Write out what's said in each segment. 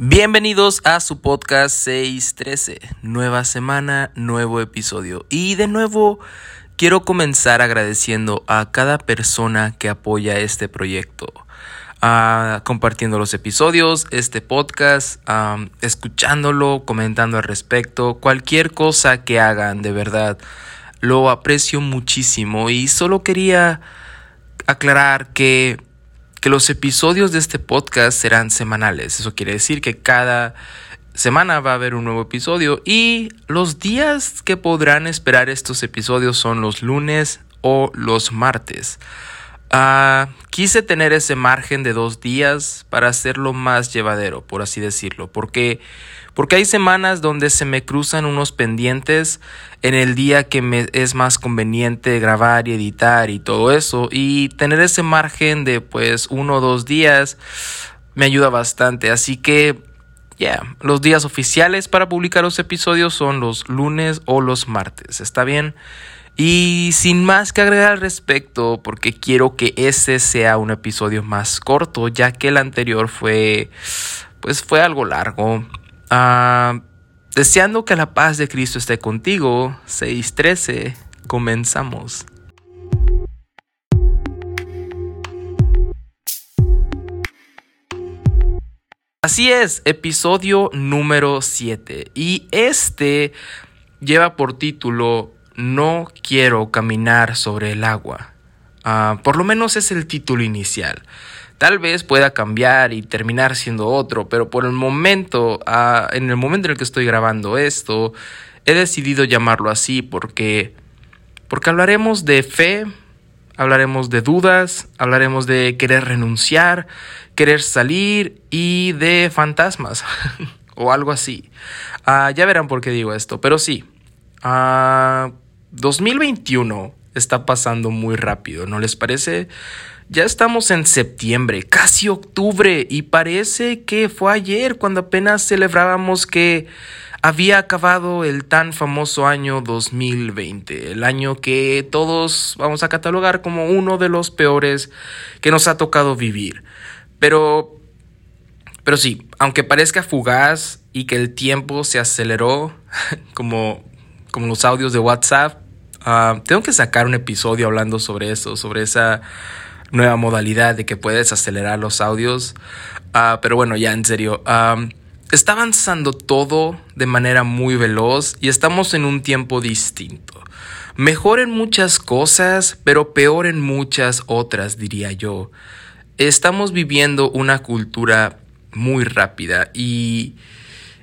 Bienvenidos a su podcast 613. Nueva semana, nuevo episodio. Y de nuevo quiero comenzar agradeciendo a cada persona que apoya este proyecto. Ah, compartiendo los episodios, este podcast, escuchándolo, comentando al respecto, cualquier cosa que hagan, de verdad, lo aprecio muchísimo y solo quería aclarar que que los episodios de este podcast serán semanales. Eso quiere decir que cada semana va a haber un nuevo episodio y los días que podrán esperar estos episodios son los lunes o los martes. Ah, quise tener ese margen de dos días para hacerlo más llevadero, por así decirlo, porque, porque hay semanas donde se me cruzan unos pendientes en el día que me es más conveniente grabar y editar y todo eso, y tener ese margen de pues uno o dos días me ayuda bastante, así que ya, los días oficiales para publicar los episodios son los lunes o los martes, ¿está bien? Y sin más que agregar al respecto, porque quiero que ese sea un episodio más corto, ya que el anterior fue, pues fue algo largo. Ah, deseando que la paz de Cristo esté contigo, 6.13, comenzamos. Así es, episodio número 7. Y este lleva por título no quiero caminar sobre el agua. Ah, por lo menos es el título inicial. Tal vez pueda cambiar y terminar siendo otro, pero por el momento, ah, en el momento en el que estoy grabando esto, he decidido llamarlo así porque, porque hablaremos de fe, hablaremos de dudas, hablaremos de querer renunciar, querer salir y de fantasmas o algo así. Ah, ya verán por qué digo esto, pero sí. 2021 está pasando muy rápido, ¿no les parece? Ya estamos en septiembre, casi octubre, y parece que fue ayer cuando apenas celebrábamos que había acabado el tan famoso año 2020, el año que todos vamos a catalogar como uno de los peores que nos ha tocado vivir. Pero, pero sí, aunque parezca fugaz y que el tiempo se aceleró, como como los audios de WhatsApp. Ah, tengo que sacar un episodio hablando sobre eso, sobre esa nueva modalidad de que puedes acelerar los audios. Ah, pero bueno, ya en serio. está avanzando todo de manera muy veloz y estamos en un tiempo distinto. Mejor en muchas cosas, pero peor en muchas otras, diría yo. Estamos viviendo una cultura muy rápida y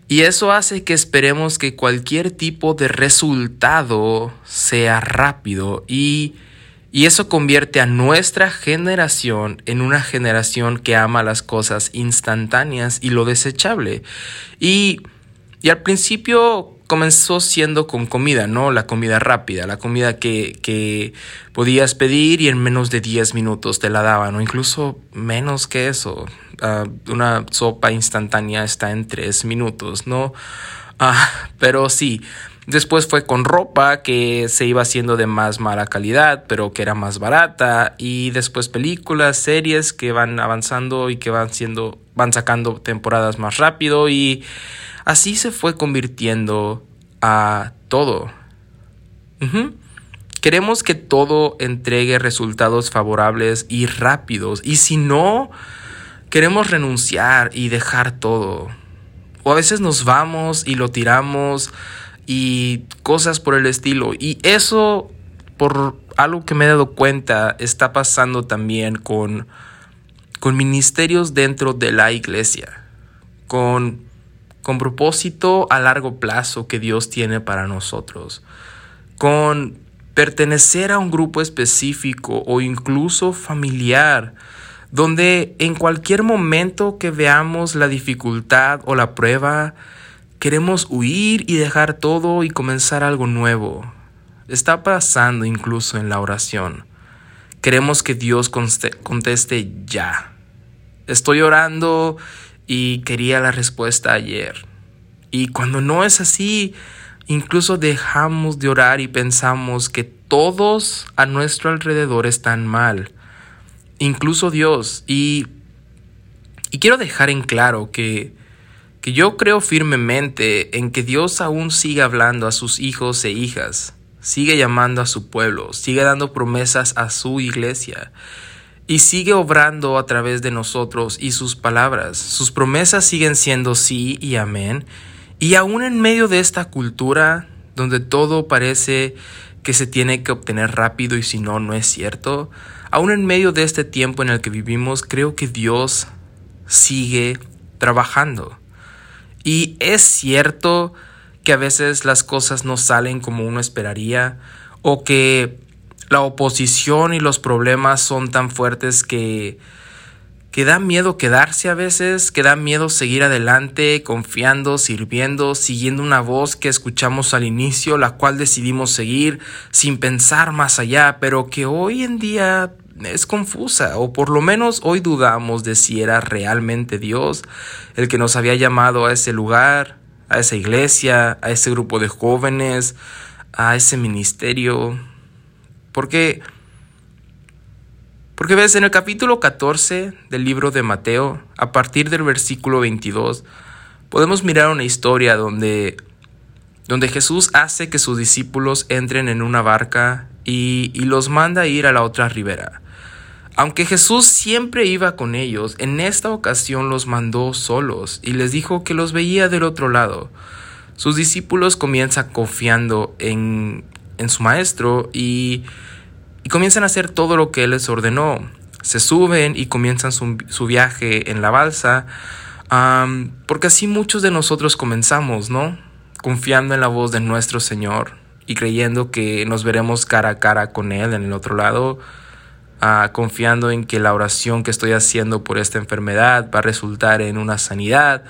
y eso hace que esperemos que cualquier tipo de resultado sea rápido y, eso convierte a nuestra generación en una generación que ama las cosas instantáneas y lo desechable. Y, y al principio comenzó siendo con comida, ¿no? La comida rápida, la comida que, que podías pedir y en menos de 10 minutos te la daban, o incluso menos que eso. Ah, una sopa instantánea está en 3 minutos, ¿no? Ah, pero sí. Después fue con ropa que se iba haciendo de más mala calidad, pero que era más barata. Y después películas, series que van avanzando y que van siendo, van sacando temporadas más rápido. Y Así se fue convirtiendo a todo. Queremos que todo entregue resultados favorables y rápidos. Y si no, queremos renunciar y dejar todo. O a veces nos vamos y lo tiramos y cosas por el estilo. Y eso, por algo que me he dado cuenta, está pasando también con, con ministerios dentro de la iglesia. Con con propósito a largo plazo que Dios tiene para nosotros, con pertenecer a un grupo específico o incluso familiar, donde en cualquier momento que veamos la dificultad o la prueba, queremos huir y dejar todo y comenzar algo nuevo. Está pasando incluso en la oración. Queremos que Dios conteste ya. Estoy orando y quería la respuesta ayer. Y cuando no es así, incluso dejamos de orar y pensamos que todos a nuestro alrededor están mal, incluso Dios. Y, y quiero dejar en claro que, que yo creo firmemente en que Dios aún sigue hablando a sus hijos e hijas, sigue llamando a su pueblo, sigue dando promesas a su iglesia y sigue obrando a través de nosotros y sus palabras. Sus promesas siguen siendo sí y amén. Y aún en medio de esta cultura donde todo parece que se tiene que obtener rápido y si no, no es cierto, aún en medio de este tiempo en el que vivimos, creo que Dios sigue trabajando. Y es cierto que a veces las cosas no salen como uno esperaría o que la oposición y los problemas son tan fuertes que que da miedo quedarse a veces, que da miedo seguir adelante, confiando, sirviendo, siguiendo una voz que escuchamos al inicio, la cual decidimos seguir sin pensar más allá, pero que hoy en día es confusa, o por lo menos hoy dudamos de si era realmente Dios el que nos había llamado a ese lugar, a esa iglesia, a ese grupo de jóvenes, a ese ministerio. Porque, porque ves, en el capítulo 14 del libro de Mateo, a partir del versículo 22, podemos mirar una historia donde, donde Jesús hace que sus discípulos entren en una barca y, y los manda a ir a la otra ribera. Aunque Jesús siempre iba con ellos, en esta ocasión los mandó solos y les dijo que los veía del otro lado. Sus discípulos comienzan confiando en, en su maestro y, y, comienzan a hacer todo lo que él les ordenó. Se suben y comienzan su, su viaje en la balsa, porque así muchos de nosotros comenzamos, ¿no? Confiando en la voz de nuestro Señor y creyendo que nos veremos cara a cara con Él en el otro lado confiando en que la oración que estoy haciendo por esta enfermedad va a resultar en una sanidad,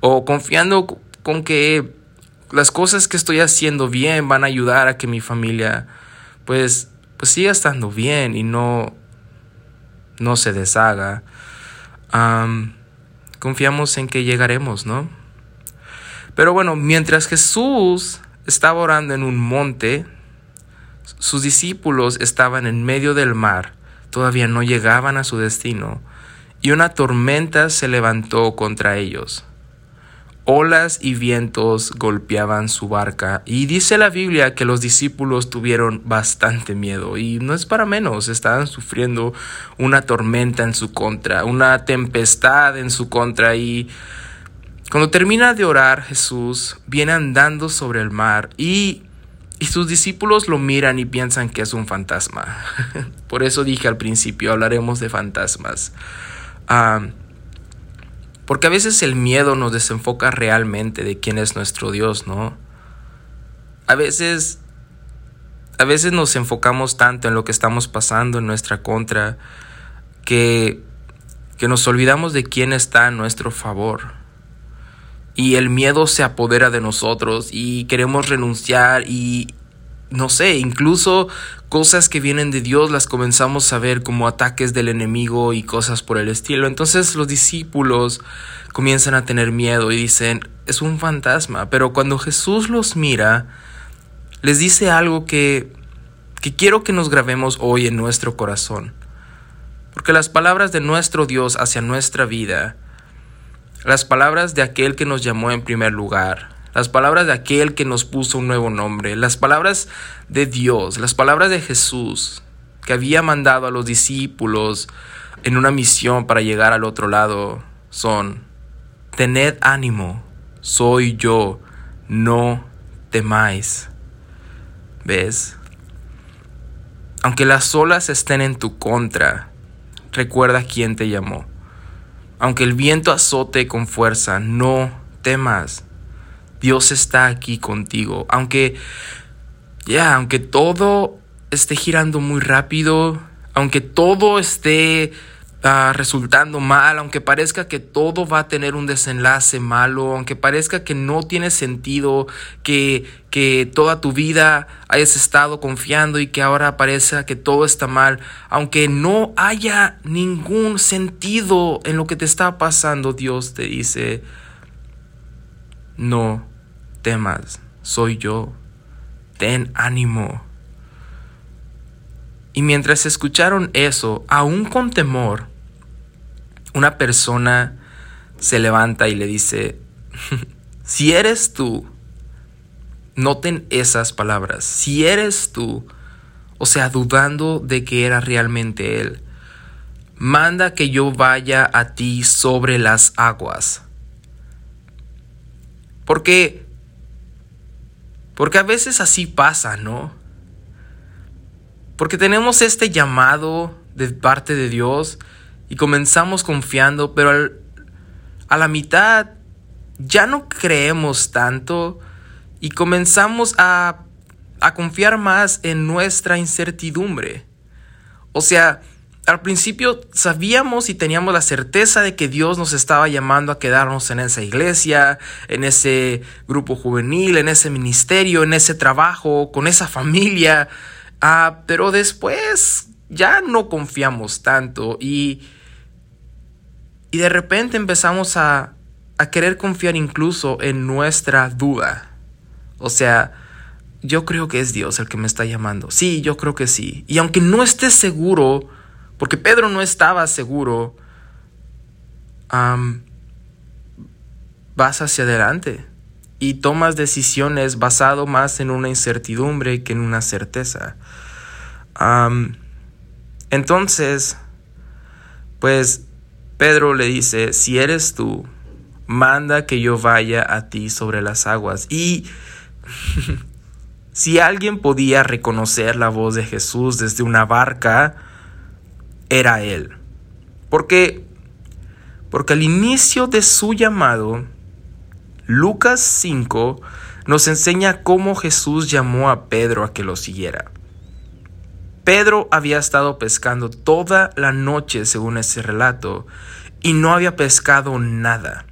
o confiando con que las cosas que estoy haciendo bien van a ayudar a que mi familia pues, pues siga estando bien y no, no se deshaga. confiamos en que llegaremos, ¿no? Pero bueno, mientras Jesús estaba orando en un monte, sus discípulos estaban en medio del mar todavía no llegaban a su destino, y una tormenta se levantó contra ellos. Olas y vientos golpeaban su barca, y dice la Biblia que los discípulos tuvieron bastante miedo, y no es para menos, estaban sufriendo una tormenta en su contra, una tempestad en su contra, y cuando termina de orar Jesús viene andando sobre el mar, y y sus discípulos lo miran y piensan que es un fantasma. Por eso dije al principio, hablaremos de fantasmas. porque a veces el miedo nos desenfoca realmente de quién es nuestro Dios, ¿no? A veces, a veces nos enfocamos tanto en lo que estamos pasando en nuestra contra que, que nos olvidamos de quién está a nuestro favor y el miedo se apodera de nosotros y queremos renunciar y no sé, incluso cosas que vienen de Dios las comenzamos a ver como ataques del enemigo y cosas por el estilo. Entonces los discípulos comienzan a tener miedo y dicen, es un fantasma, pero cuando Jesús los mira, les dice algo que, que quiero que nos grabemos hoy en nuestro corazón. Porque las palabras de nuestro Dios hacia nuestra vida las palabras de aquel que nos llamó en primer lugar, las palabras de aquel que nos puso un nuevo nombre, las palabras de Dios, las palabras de Jesús, que había mandado a los discípulos en una misión para llegar al otro lado, son, tened ánimo, soy yo, no temáis. ¿Ves? Aunque las olas estén en tu contra, recuerda quién te llamó. Aunque el viento azote con fuerza, no temas. Dios está aquí contigo. Aunque, ya, aunque todo esté girando muy rápido, aunque todo esté resultando mal, aunque parezca que todo va a tener un desenlace malo, aunque parezca que no tiene sentido, que, que toda tu vida hayas estado confiando y que ahora parezca que todo está mal, aunque no haya ningún sentido en lo que te está pasando, Dios te dice, no temas, soy yo, ten ánimo. Y mientras escucharon eso, aún con temor, una persona se levanta y le dice, si eres tú, noten esas palabras, si eres tú, o sea, dudando de que era realmente Él, manda que yo vaya a ti sobre las aguas. Porque, porque a veces así pasa, ¿no? Porque tenemos este llamado de parte de Dios y comenzamos confiando, pero a la mitad ya no creemos tanto y comenzamos a a confiar más en nuestra incertidumbre. O sea, al principio sabíamos y teníamos la certeza de que Dios nos estaba llamando a quedarnos en esa iglesia, en ese grupo juvenil, en ese ministerio, en ese trabajo, con esa familia. Ah, pero después ya no confiamos tanto y, y de repente empezamos a, a querer confiar incluso en nuestra duda. O sea, yo creo que es Dios el que me está llamando. Sí, yo creo que sí. Y aunque no estés seguro, porque Pedro no estaba seguro, vas hacia adelante y tomas decisiones basado más en una incertidumbre que en una certeza. entonces, pues Pedro le dice, si eres tú, manda que yo vaya a ti sobre las aguas. Y Si alguien podía reconocer la voz de Jesús desde una barca, era él. Porque, porque al inicio de su llamado, Lucas 5 nos enseña cómo Jesús llamó a Pedro a que lo siguiera. Pedro había estado pescando toda la noche, según ese relato, y no había pescado nada.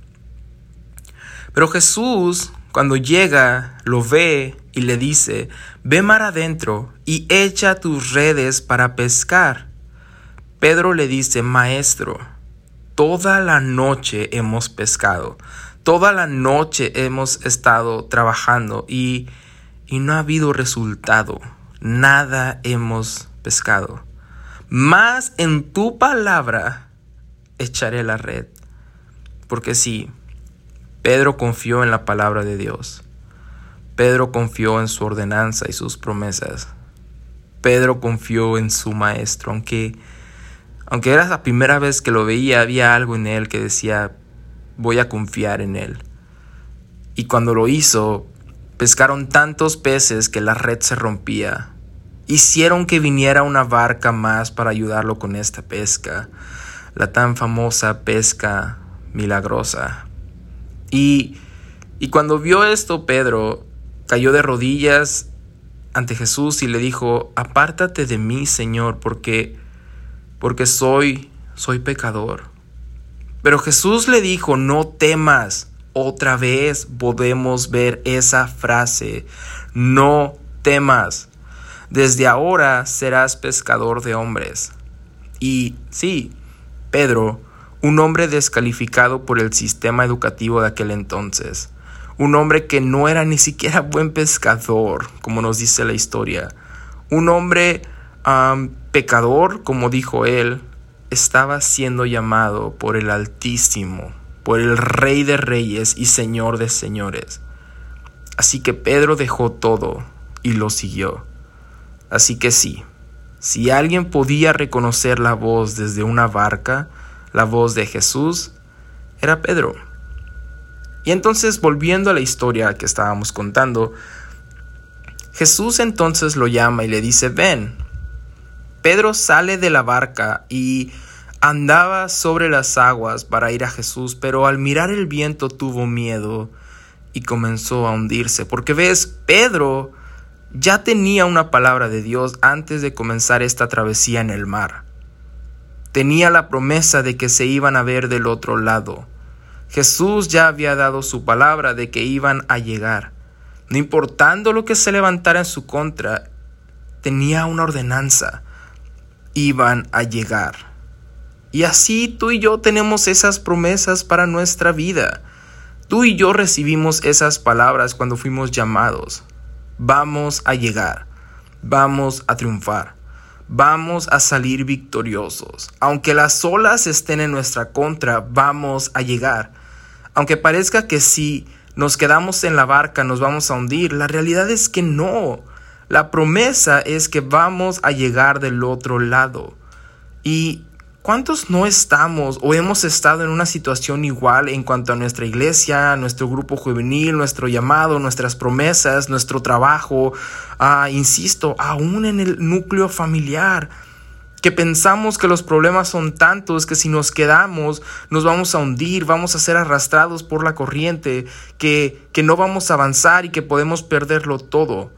Pero Jesús cuando llega, lo ve y le dice, ve mar adentro y echa tus redes para pescar. Pedro le dice, Maestro, toda la noche hemos pescado, toda la noche hemos estado trabajando y, y no ha habido resultado, nada hemos pescado. Más en tu palabra echaré la red. Porque sí, Pedro confió en la palabra de Dios. Pedro confió en su ordenanza y sus promesas. Pedro confió en su maestro, aunque, aunque era la primera vez que lo veía, había algo en él que decía, voy a confiar en él. Y cuando lo hizo, pescaron tantos peces que la red se rompía. Hicieron que viniera una barca más para ayudarlo con esta pesca, la tan famosa pesca milagrosa. Y, cuando vio esto, Pedro cayó de rodillas ante Jesús y le dijo, apártate de mí, Señor, porque, porque soy, soy pecador. Pero Jesús le dijo, no temas. Otra vez podemos ver esa frase, no temas. Desde ahora serás pescador de hombres. Y sí, Pedro un hombre descalificado por el sistema educativo de aquel entonces, un hombre que no era ni siquiera buen pescador, como nos dice la historia, un hombre pecador, como dijo él, estaba siendo llamado por el Altísimo, por el Rey de Reyes y Señor de Señores. Así que Pedro dejó todo y lo siguió. Así que sí, si alguien podía reconocer la voz desde una barca, la voz de Jesús era Pedro. Y entonces, volviendo a la historia que estábamos contando, Jesús entonces lo llama y le dice, ven. Pedro sale de la barca y andaba sobre las aguas para ir a Jesús, pero al mirar el viento tuvo miedo y comenzó a hundirse. Porque ves, Pedro ya tenía una palabra de Dios antes de comenzar esta travesía en el mar tenía la promesa de que se iban a ver del otro lado. Jesús ya había dado su palabra de que iban a llegar. No importando lo que se levantara en su contra, tenía una ordenanza. Iban a llegar. Y así tú y yo tenemos esas promesas para nuestra vida. Tú y yo recibimos esas palabras cuando fuimos llamados. Vamos a llegar. Vamos a triunfar vamos a salir victoriosos. Aunque las olas estén en nuestra contra, vamos a llegar. Aunque parezca que si nos quedamos en la barca nos vamos a hundir, la realidad es que no. La promesa es que vamos a llegar del otro lado. Y ¿Cuántos no estamos o hemos estado en una situación igual en cuanto a nuestra iglesia, nuestro grupo juvenil, nuestro llamado, nuestras promesas, nuestro trabajo, ah, insisto, aún en el núcleo familiar? que pensamos que los problemas son tantos que si nos quedamos nos vamos a hundir, vamos a ser arrastrados por la corriente, que, que no vamos a avanzar y que podemos perderlo todo.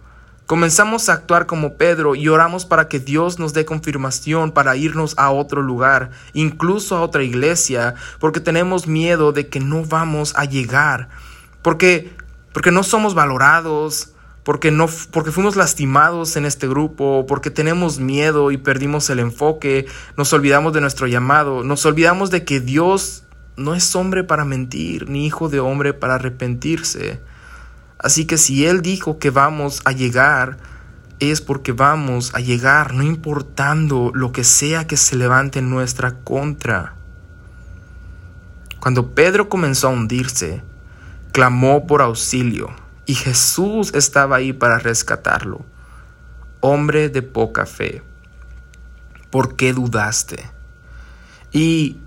Comenzamos a actuar como Pedro y oramos para que Dios nos dé confirmación para irnos a otro lugar, incluso a otra iglesia, porque tenemos miedo de que no vamos a llegar, porque porque no somos valorados, porque no porque fuimos lastimados en este grupo, porque tenemos miedo y perdimos el enfoque, nos olvidamos de nuestro llamado, nos olvidamos de que Dios no es hombre para mentir, ni hijo de hombre para arrepentirse. Así que si Él dijo que vamos a llegar, es porque vamos a llegar, no importando lo que sea que se levante en nuestra contra. Cuando Pedro comenzó a hundirse, clamó por auxilio y Jesús estaba ahí para rescatarlo. Hombre de poca fe, ¿por qué dudaste? Y,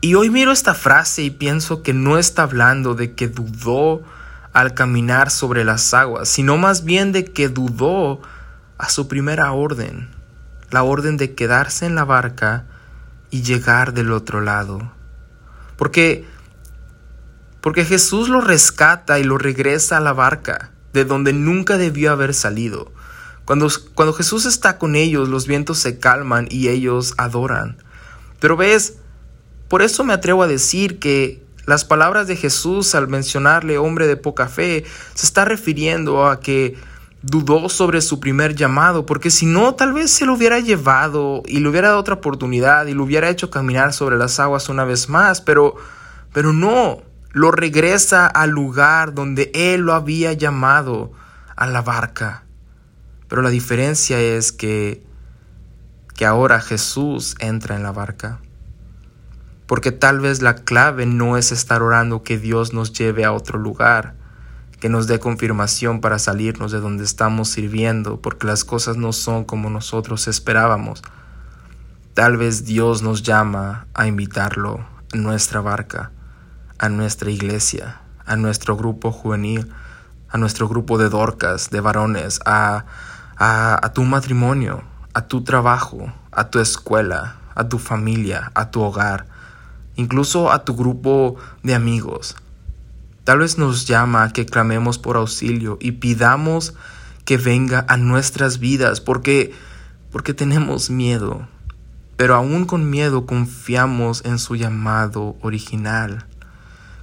y hoy miro esta frase y pienso que no está hablando de que dudó al caminar sobre las aguas, sino más bien de que dudó a su primera orden, la orden de quedarse en la barca y llegar del otro lado. Porque porque Jesús lo rescata y lo regresa a la barca, de donde nunca debió haber salido. Cuando, cuando Jesús está con ellos, los vientos se calman y ellos adoran. Pero ves, por eso me atrevo a decir que las palabras de Jesús al mencionarle hombre de poca fe se está refiriendo a que dudó sobre su primer llamado, porque si no, tal vez se lo hubiera llevado y le hubiera dado otra oportunidad y lo hubiera hecho caminar sobre las aguas una vez más, pero, pero no, lo regresa al lugar donde él lo había llamado, a la barca. Pero la diferencia es que, que ahora Jesús entra en la barca porque tal vez la clave no es estar orando que Dios nos lleve a otro lugar, que nos dé confirmación para salirnos de donde estamos sirviendo, porque las cosas no son como nosotros esperábamos. Tal vez Dios nos llama a invitarlo a nuestra barca, a nuestra iglesia, a nuestro grupo juvenil, a nuestro grupo de dorcas, de varones, a, a, a tu matrimonio, a tu trabajo, a tu escuela, a tu familia, a tu hogar, incluso a tu grupo de amigos. Tal vez nos llama a que clamemos por auxilio y pidamos que venga a nuestras vidas porque porque tenemos miedo. Pero aún con miedo confiamos en su llamado original.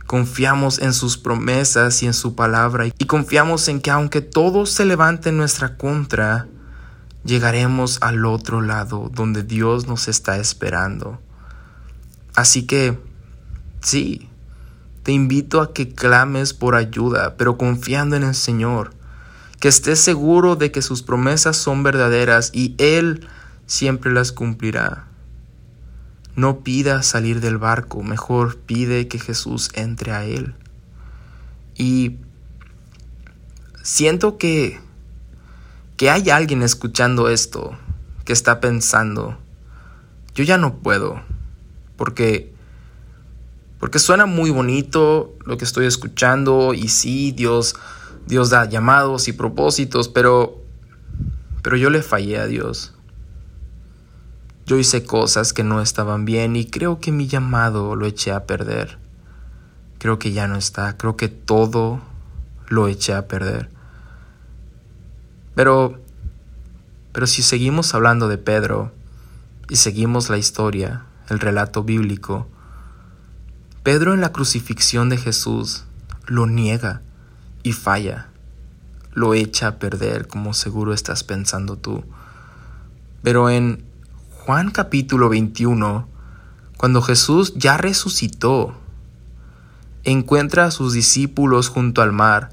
Confiamos en sus promesas y en su palabra y confiamos en que aunque todo se levante en nuestra contra, llegaremos al otro lado donde Dios nos está esperando. Así que, sí, te invito a que clames por ayuda, pero confiando en el Señor, que estés seguro de que sus promesas son verdaderas y Él siempre las cumplirá. No pida salir del barco, mejor pide que Jesús entre a Él. Y siento que, que hay alguien escuchando esto que está pensando, yo ya no puedo porque porque suena muy bonito lo que estoy escuchando y sí, Dios Dios da llamados y propósitos, pero pero yo le fallé a Dios. Yo hice cosas que no estaban bien y creo que mi llamado lo eché a perder. Creo que ya no está, creo que todo lo eché a perder. Pero pero si seguimos hablando de Pedro y seguimos la historia, el relato bíblico, Pedro en la crucifixión de Jesús lo niega y falla, lo echa a perder, como seguro estás pensando tú. Pero en Juan capítulo 21, cuando Jesús ya resucitó, encuentra a sus discípulos junto al mar,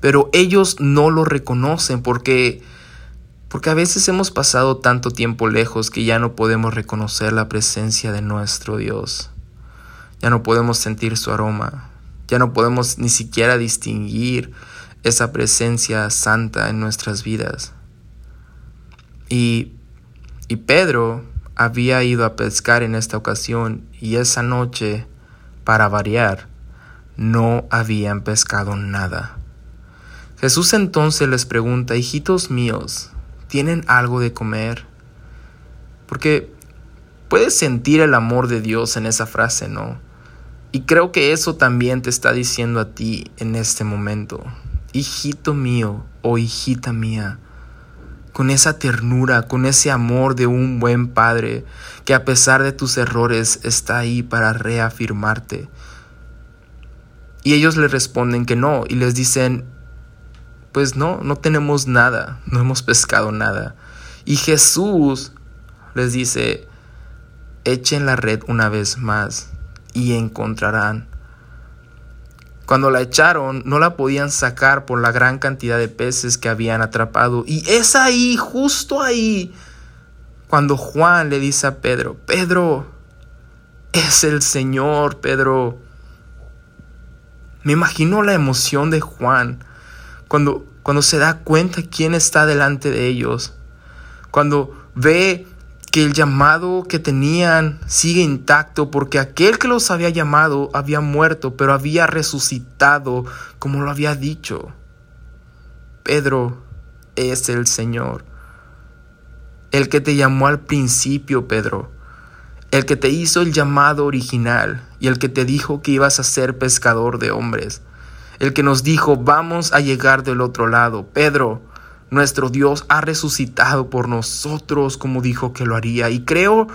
pero ellos no lo reconocen porque porque a veces hemos pasado tanto tiempo lejos que ya no podemos reconocer la presencia de nuestro Dios. Ya no podemos sentir su aroma, Ya no podemos ni siquiera distinguir esa presencia santa en nuestras vidas. Y, y Pedro había ido a pescar en esta ocasión y esa noche, para variar, no habían pescado nada. Jesús entonces les pregunta, hijitos míos, ¿tienen algo de comer? Porque puedes sentir el amor de Dios en esa frase, ¿no? Y creo que eso también te está diciendo a ti en este momento. Hijito mío o hijita mía, con esa ternura, con ese amor de un buen padre que a pesar de tus errores está ahí para reafirmarte. Y ellos le responden que no y les dicen, pues no, no tenemos nada, no hemos pescado nada. Y Jesús les dice, echen la red una vez más y encontrarán. Cuando la echaron, no la podían sacar por la gran cantidad de peces que habían atrapado. Y es ahí, justo ahí, cuando Juan le dice a Pedro, Pedro, es el Señor, Pedro. Me imagino la emoción de Juan cuando, cuando se da cuenta quién está delante de ellos, cuando ve que el llamado que tenían sigue intacto porque aquel que los había llamado había muerto, pero había resucitado como lo había dicho. Pedro es el Señor, el que te llamó al principio, Pedro, el que te hizo el llamado original y el que te dijo que ibas a ser pescador de hombres, el que nos dijo vamos a llegar del otro lado. Pedro, nuestro Dios ha resucitado por nosotros como dijo que lo haría. Y creo,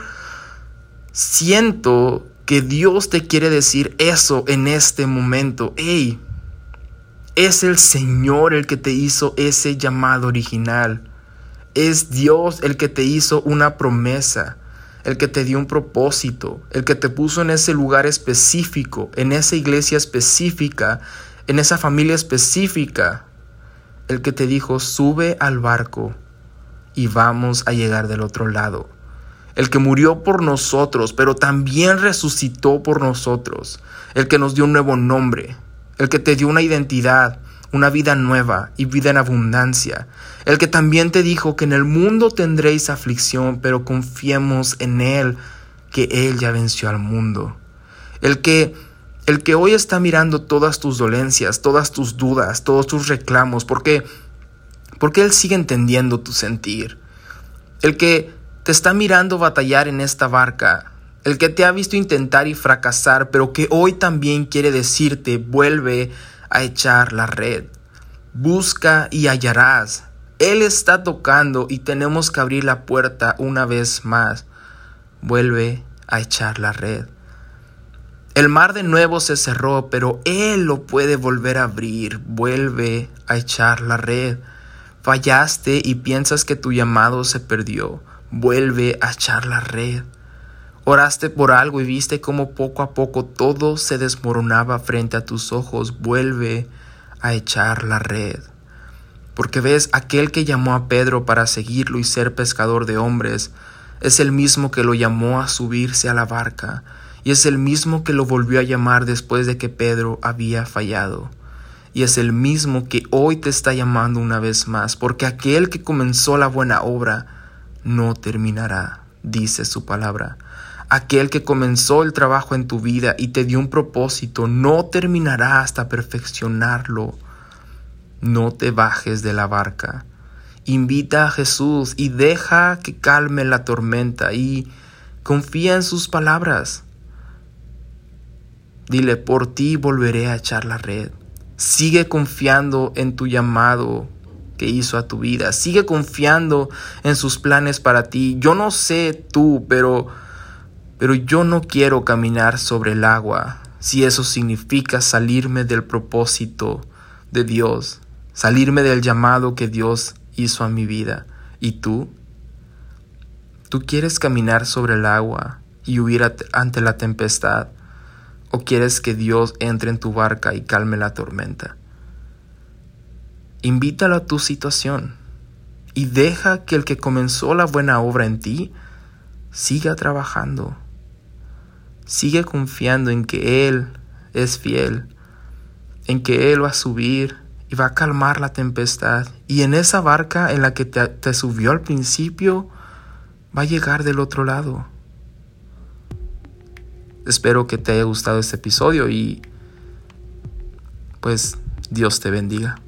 siento que Dios te quiere decir eso en este momento. Hey, es el Señor el que te hizo ese llamado original. Es Dios el que te hizo una promesa, el que te dio un propósito, el que te puso en ese lugar específico, en esa iglesia específica, en esa familia específica, el que te dijo, sube al barco y vamos a llegar del otro lado. El que murió por nosotros, pero también resucitó por nosotros. El que nos dio un nuevo nombre. El que te dio una identidad, una vida nueva y vida en abundancia. El que también te dijo que en el mundo tendréis aflicción, pero confiemos en Él, que Él ya venció al mundo. El que el que hoy está mirando todas tus dolencias, todas tus dudas, todos tus reclamos, porque porque él sigue entendiendo tu sentir. El que te está mirando batallar en esta barca, el que te ha visto intentar y fracasar, pero que hoy también quiere decirte, vuelve a echar la red. Busca y hallarás. Él está tocando y tenemos que abrir la puerta una vez más. Vuelve a echar la red. El mar de nuevo se cerró, pero Él lo puede volver a abrir. Vuelve a echar la red. Fallaste y piensas que tu llamado se perdió. Vuelve a echar la red. Oraste por algo y viste cómo poco a poco todo se desmoronaba frente a tus ojos. Vuelve a echar la red. Porque ves, aquel que llamó a Pedro para seguirlo y ser pescador de hombres, es el mismo que lo llamó a subirse a la barca y es el mismo que lo volvió a llamar después de que Pedro había fallado. Y es el mismo que hoy te está llamando una vez más, porque aquel que comenzó la buena obra no terminará, dice su palabra. Aquel que comenzó el trabajo en tu vida y te dio un propósito no terminará hasta perfeccionarlo. No te bajes de la barca. Invita a Jesús y deja que calme la tormenta y confía en sus palabras. Dile, por ti volveré a echar la red. Sigue confiando en tu llamado que hizo a tu vida. Sigue confiando en sus planes para ti. Yo no sé tú, pero pero yo no quiero caminar sobre el agua si eso significa salirme del propósito de Dios, salirme del llamado que Dios hizo a mi vida. ¿Y tú? ¿Tú quieres caminar sobre el agua y huir ante la tempestad? ¿O quieres que Dios entre en tu barca y calme la tormenta? Invítalo a tu situación y deja que el que comenzó la buena obra en ti siga trabajando. Sigue confiando en que Él es fiel, en que Él va a subir y va a calmar la tempestad. Y en esa barca en la que te, subió al principio, va a llegar del otro lado Espero que te haya gustado este episodio y pues Dios te bendiga.